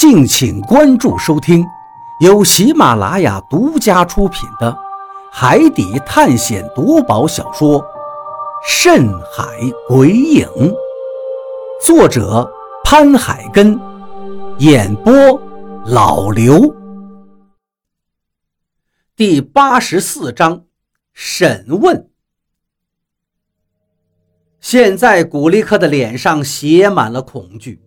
敬请关注收听，由喜马拉雅独家出品的《海底探险夺宝小说》《深海鬼影》，作者潘海根，演播老刘。第八十四章审问。现在古力克的脸上写满了恐惧，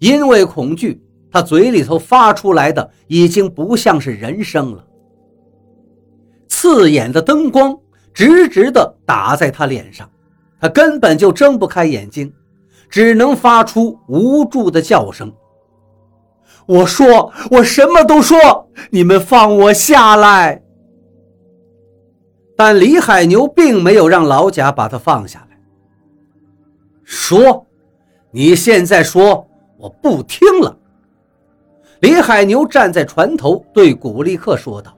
因为恐惧。他嘴里头发出来的已经不像是人声了，刺眼的灯光直直的打在他脸上，他根本就睁不开眼睛，只能发出无助的叫声。我说，我什么都说，你们放我下来。但李海牛并没有让老贾把他放下来，说：“你现在说，我不听了。”李海牛站在船头，对古力克说道：“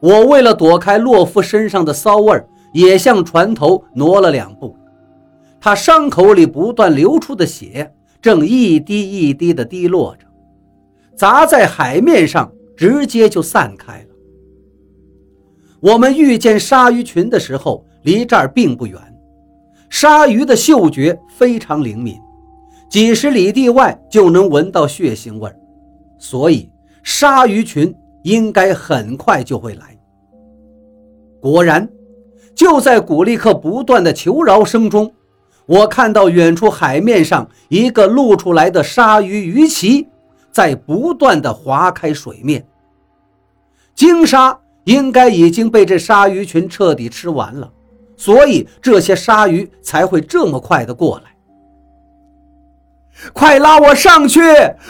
我为了躲开洛夫身上的骚味也向船头挪了两步。他伤口里不断流出的血正一滴一滴地滴落着，砸在海面上，直接就散开了。我们遇见鲨鱼群的时候，离这儿并不远，鲨鱼的嗅觉非常灵敏。”几十里地外就能闻到血腥味儿，所以鲨鱼群应该很快就会来。果然，就在古力克不断的求饶声中，我看到远处海面上一个露出来的鲨鱼鱼鳍在不断的划开水面。鲸鲨应该已经被这鲨鱼群彻底吃完了，所以这些鲨鱼才会这么快的过来。快拉我上去！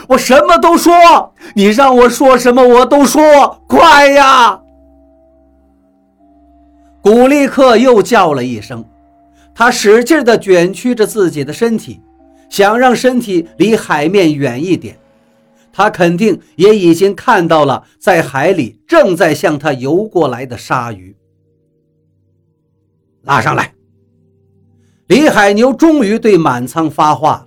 我什么都说，你让我说什么我都说，快呀！古力克又叫了一声，他使劲地卷曲着自己的身体，想让身体离海面远一点。他肯定也已经看到了在海里正在向他游过来的鲨鱼。拉上来！李海牛终于对满仓发话。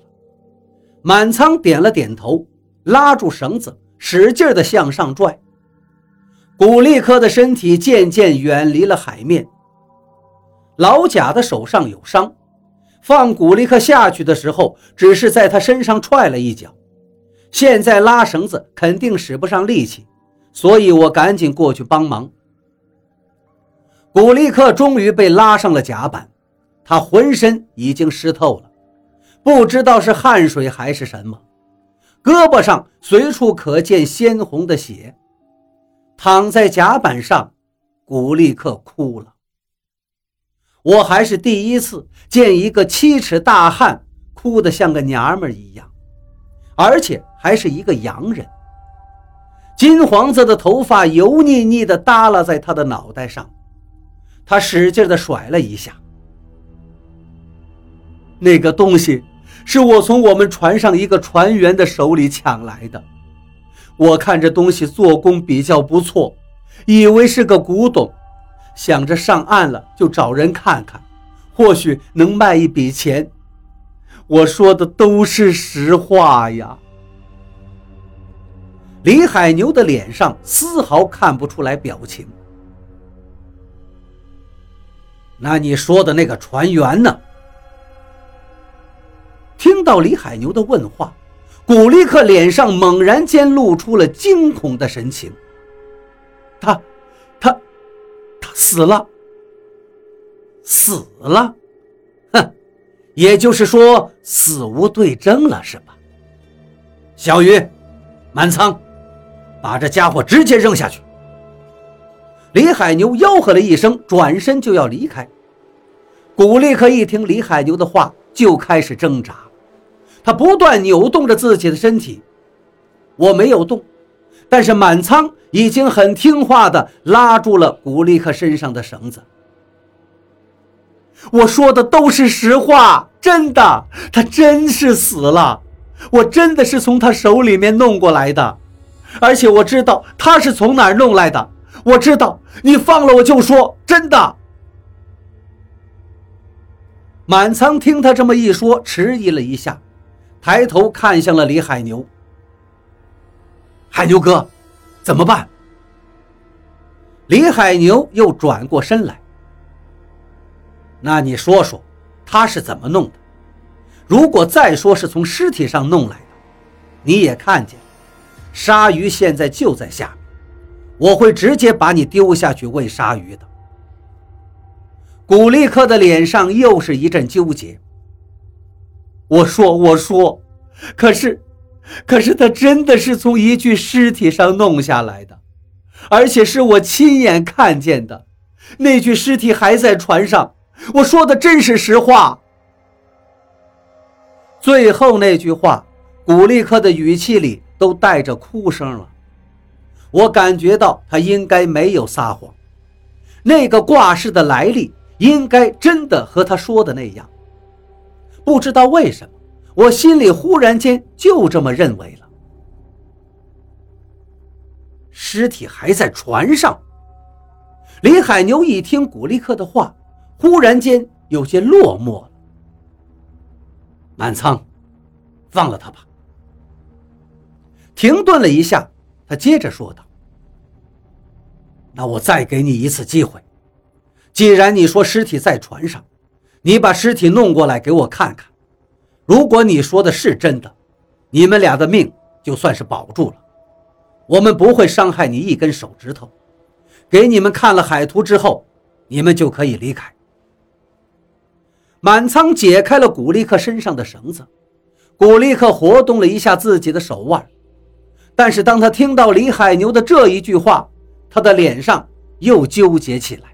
满仓点了点头，拉住绳子，使劲地向上拽。古力克的身体渐渐远离了海面。老贾的手上有伤，放古力克下去的时候，只是在他身上踹了一脚。现在拉绳子肯定使不上力气，所以我赶紧过去帮忙。古力克终于被拉上了甲板，他浑身已经湿透了。不知道是汗水还是什么，胳膊上随处可见鲜红的血。躺在甲板上，古力克哭了。我还是第一次见一个七尺大汉哭得像个娘们一样，而且还是一个洋人。金黄色的头发油腻腻地耷拉在他的脑袋上，他使劲地甩了一下，那个东西。是我从我们船上一个船员的手里抢来的。我看这东西做工比较不错，以为是个古董，想着上岸了就找人看看，或许能卖一笔钱。我说的都是实话呀。李海牛的脸上丝毫看不出来表情。那你说的那个船员呢？听到李海牛的问话，古力克脸上猛然间露出了惊恐的神情。他，他，他死了，死了，哼，也就是说死无对证了，是吧？小鱼，满仓，把这家伙直接扔下去。李海牛吆喝了一声，转身就要离开。古力克一听李海牛的话，就开始挣扎。他不断扭动着自己的身体，我没有动，但是满仓已经很听话的拉住了古力克身上的绳子。我说的都是实话，真的，他真是死了，我真的是从他手里面弄过来的，而且我知道他是从哪儿弄来的，我知道，你放了我就说真的。满仓听他这么一说，迟疑了一下。抬头看向了李海牛，海牛哥，怎么办？李海牛又转过身来。那你说说，他是怎么弄的？如果再说是从尸体上弄来的，你也看见了，鲨鱼现在就在下面，我会直接把你丢下去喂鲨鱼的。古力克的脸上又是一阵纠结。我说，我说，可是，可是他真的是从一具尸体上弄下来的，而且是我亲眼看见的，那具尸体还在船上。我说的真是实话。最后那句话，古力克的语气里都带着哭声了。我感觉到他应该没有撒谎，那个挂饰的来历应该真的和他说的那样。不知道为什么，我心里忽然间就这么认为了。尸体还在船上。李海牛一听古力克的话，忽然间有些落寞了。满仓，放了他吧。停顿了一下，他接着说道：“那我再给你一次机会，既然你说尸体在船上。”你把尸体弄过来给我看看，如果你说的是真的，你们俩的命就算是保住了，我们不会伤害你一根手指头。给你们看了海图之后，你们就可以离开。满仓解开了古力克身上的绳子，古力克活动了一下自己的手腕，但是当他听到李海牛的这一句话，他的脸上又纠结起来。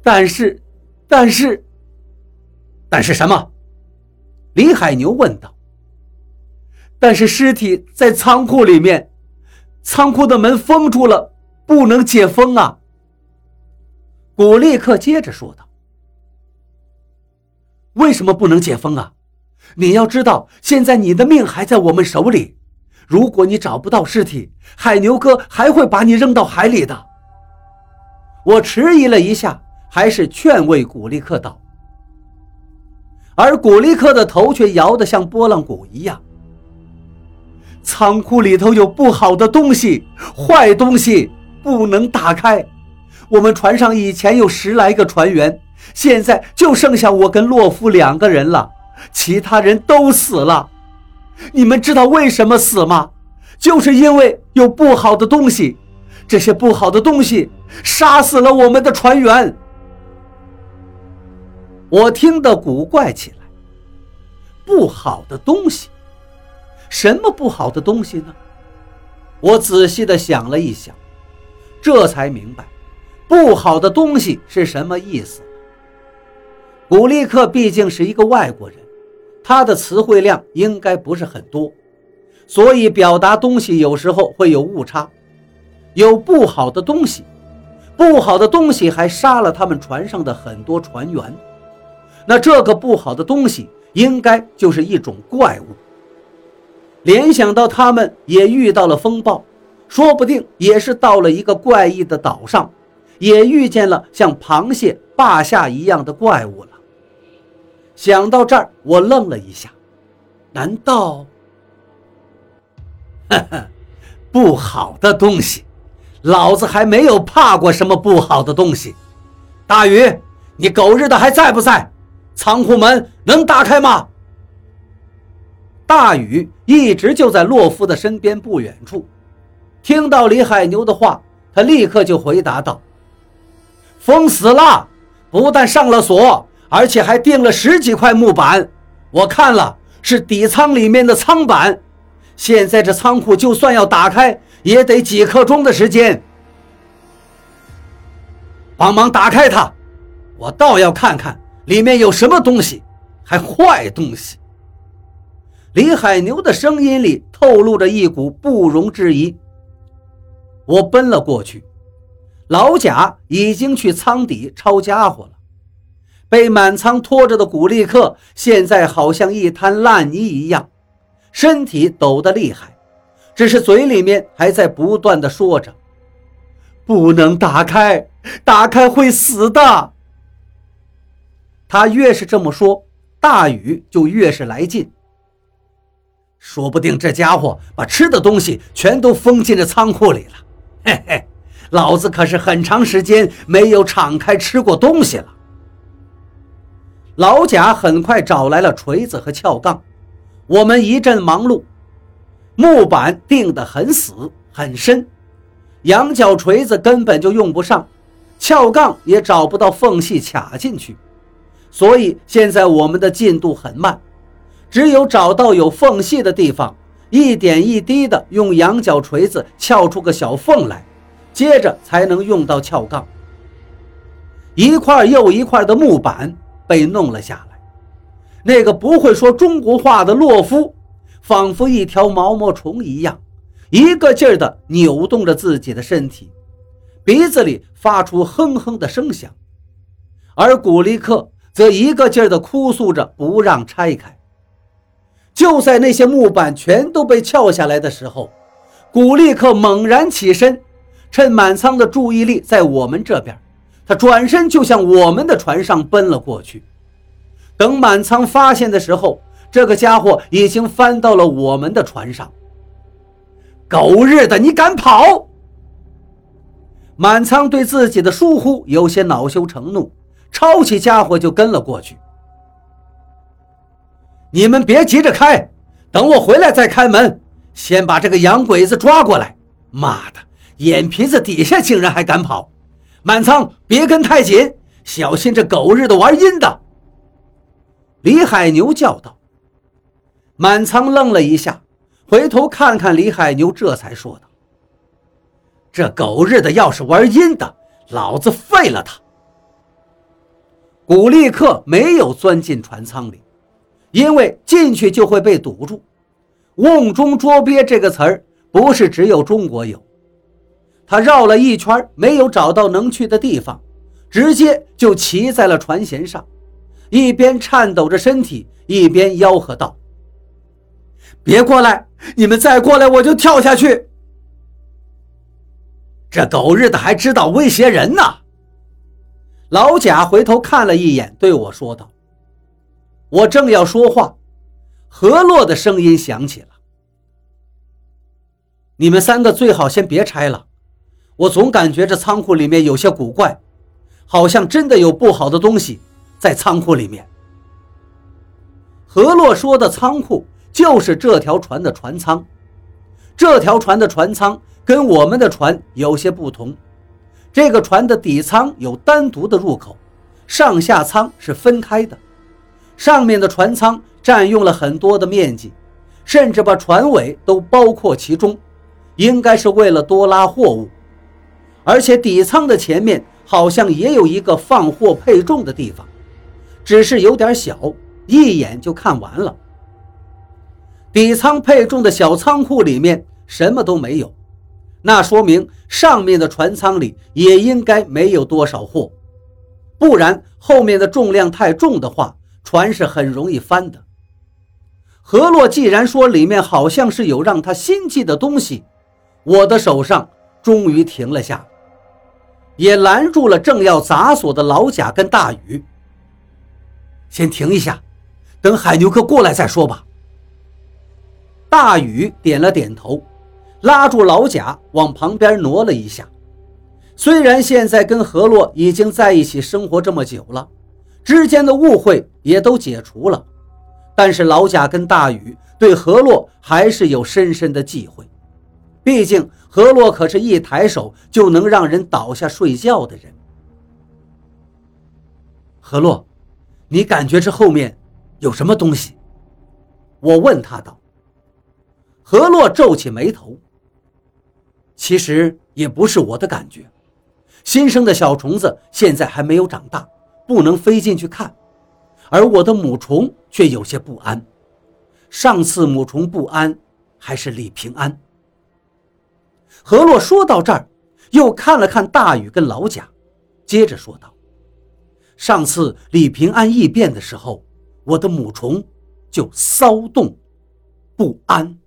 但是。但是，但是什么？李海牛问道。但是尸体在仓库里面，仓库的门封住了，不能解封啊。古立克接着说道：“为什么不能解封啊？你要知道，现在你的命还在我们手里，如果你找不到尸体，海牛哥还会把你扔到海里的。”我迟疑了一下。还是劝慰古力克道，而古力克的头却摇得像拨浪鼓一样。仓库里头有不好的东西，坏东西不能打开。我们船上以前有十来个船员，现在就剩下我跟洛夫两个人了，其他人都死了。你们知道为什么死吗？就是因为有不好的东西，这些不好的东西杀死了我们的船员。我听得古怪起来。不好的东西，什么不好的东西呢？我仔细的想了一想，这才明白，不好的东西是什么意思。古力克毕竟是一个外国人，他的词汇量应该不是很多，所以表达东西有时候会有误差。有不好的东西，不好的东西还杀了他们船上的很多船员。那这个不好的东西应该就是一种怪物。联想到他们也遇到了风暴，说不定也是到了一个怪异的岛上，也遇见了像螃蟹、霸下一样的怪物了。想到这儿，我愣了一下，难道？呵呵，不好的东西，老子还没有怕过什么不好的东西。大鱼，你狗日的还在不在？仓库门能打开吗？大雨一直就在洛夫的身边不远处，听到李海牛的话，他立刻就回答道：“封死了，不但上了锁，而且还钉了十几块木板。我看了，是底仓里面的仓板。现在这仓库就算要打开，也得几刻钟的时间。帮忙打开它，我倒要看看。”里面有什么东西？还坏东西？李海牛的声音里透露着一股不容置疑。我奔了过去，老贾已经去舱底抄家伙了。被满仓拖着的古力克现在好像一滩烂泥一样，身体抖得厉害，只是嘴里面还在不断的说着：“不能打开，打开会死的。”他越是这么说，大禹就越是来劲。说不定这家伙把吃的东西全都封进这仓库里了。嘿嘿，老子可是很长时间没有敞开吃过东西了。老贾很快找来了锤子和撬杠，我们一阵忙碌。木板钉得很死很深，羊角锤子根本就用不上，撬杠也找不到缝隙卡进去，所以现在我们的进度很慢。只有找到有缝隙的地方，一点一滴的用羊角锤子撬出个小缝来，接着才能用到撬杠。一块又一块的木板被弄了下来，那个不会说中国话的洛夫，仿佛一条毛毛虫一样，一个劲儿的扭动着自己的身体，鼻子里发出哼哼的声响，而古力克则一个劲儿的哭诉着不让拆开。就在那些木板全都被撬下来的时候，古立克猛然起身，趁满仓的注意力在我们这边，他转身就向我们的船上奔了过去。等满仓发现的时候，这个家伙已经翻到了我们的船上。狗日的，你敢跑！满仓对自己的疏忽有些恼羞成怒，抄起家伙就跟了过去。你们别急着开，等我回来再开门。先把这个洋鬼子抓过来。妈的，眼皮子底下竟然还敢跑！满仓，别跟太紧，小心这狗日的玩阴的。李海牛叫道。满仓愣了一下，回头看看李海牛，这才说道：“这狗日的要是玩阴的，老子废了他。”古力克没有钻进船舱里。因为进去就会被堵住，“瓮中捉鳖”这个词儿不是只有中国有。他绕了一圈，没有找到能去的地方，直接就骑在了船舷上，一边颤抖着身体，一边吆喝道：“别过来！你们再过来，我就跳下去！”这狗日的还知道威胁人呢！老贾回头看了一眼，对我说道。我正要说话，何洛的声音响起了：“你们三个最好先别拆了，我总感觉这仓库里面有些古怪，好像真的有不好的东西在仓库里面。”何洛说的仓库就是这条船的船舱，这条船的船舱跟我们的船有些不同，这个船的底舱有单独的入口，上下舱是分开的。上面的船舱占用了很多的面积，甚至把船尾都包括其中，应该是为了多拉货物。而且底舱的前面好像也有一个放货配重的地方，只是有点小，一眼就看完了。底舱配重的小仓库里面什么都没有，那说明上面的船舱里也应该没有多少货，不然后面的重量太重的话。船是很容易翻的。何洛既然说里面好像是有让他心悸的东西，我的手上终于停了下，也拦住了正要砸锁的老贾跟大禹。先停一下，等海牛哥过来再说吧。大禹点了点头，拉住老贾往旁边挪了一下。虽然现在跟何洛已经在一起生活这么久了。之间的误会也都解除了，但是老贾跟大宇对何洛还是有深深的忌讳。毕竟何洛可是一抬手就能让人倒下睡觉的人。何洛，你感觉这后面有什么东西？我问他道。何洛皱起眉头。其实也不是我的感觉，新生的小虫子现在还没有长大。不能飞进去看，而我的母虫却有些不安。上次母虫不安，还是李平安。何洛说到这儿，又看了看大禹跟老贾，接着说道：“上次李平安异变的时候，我的母虫就骚动不安。”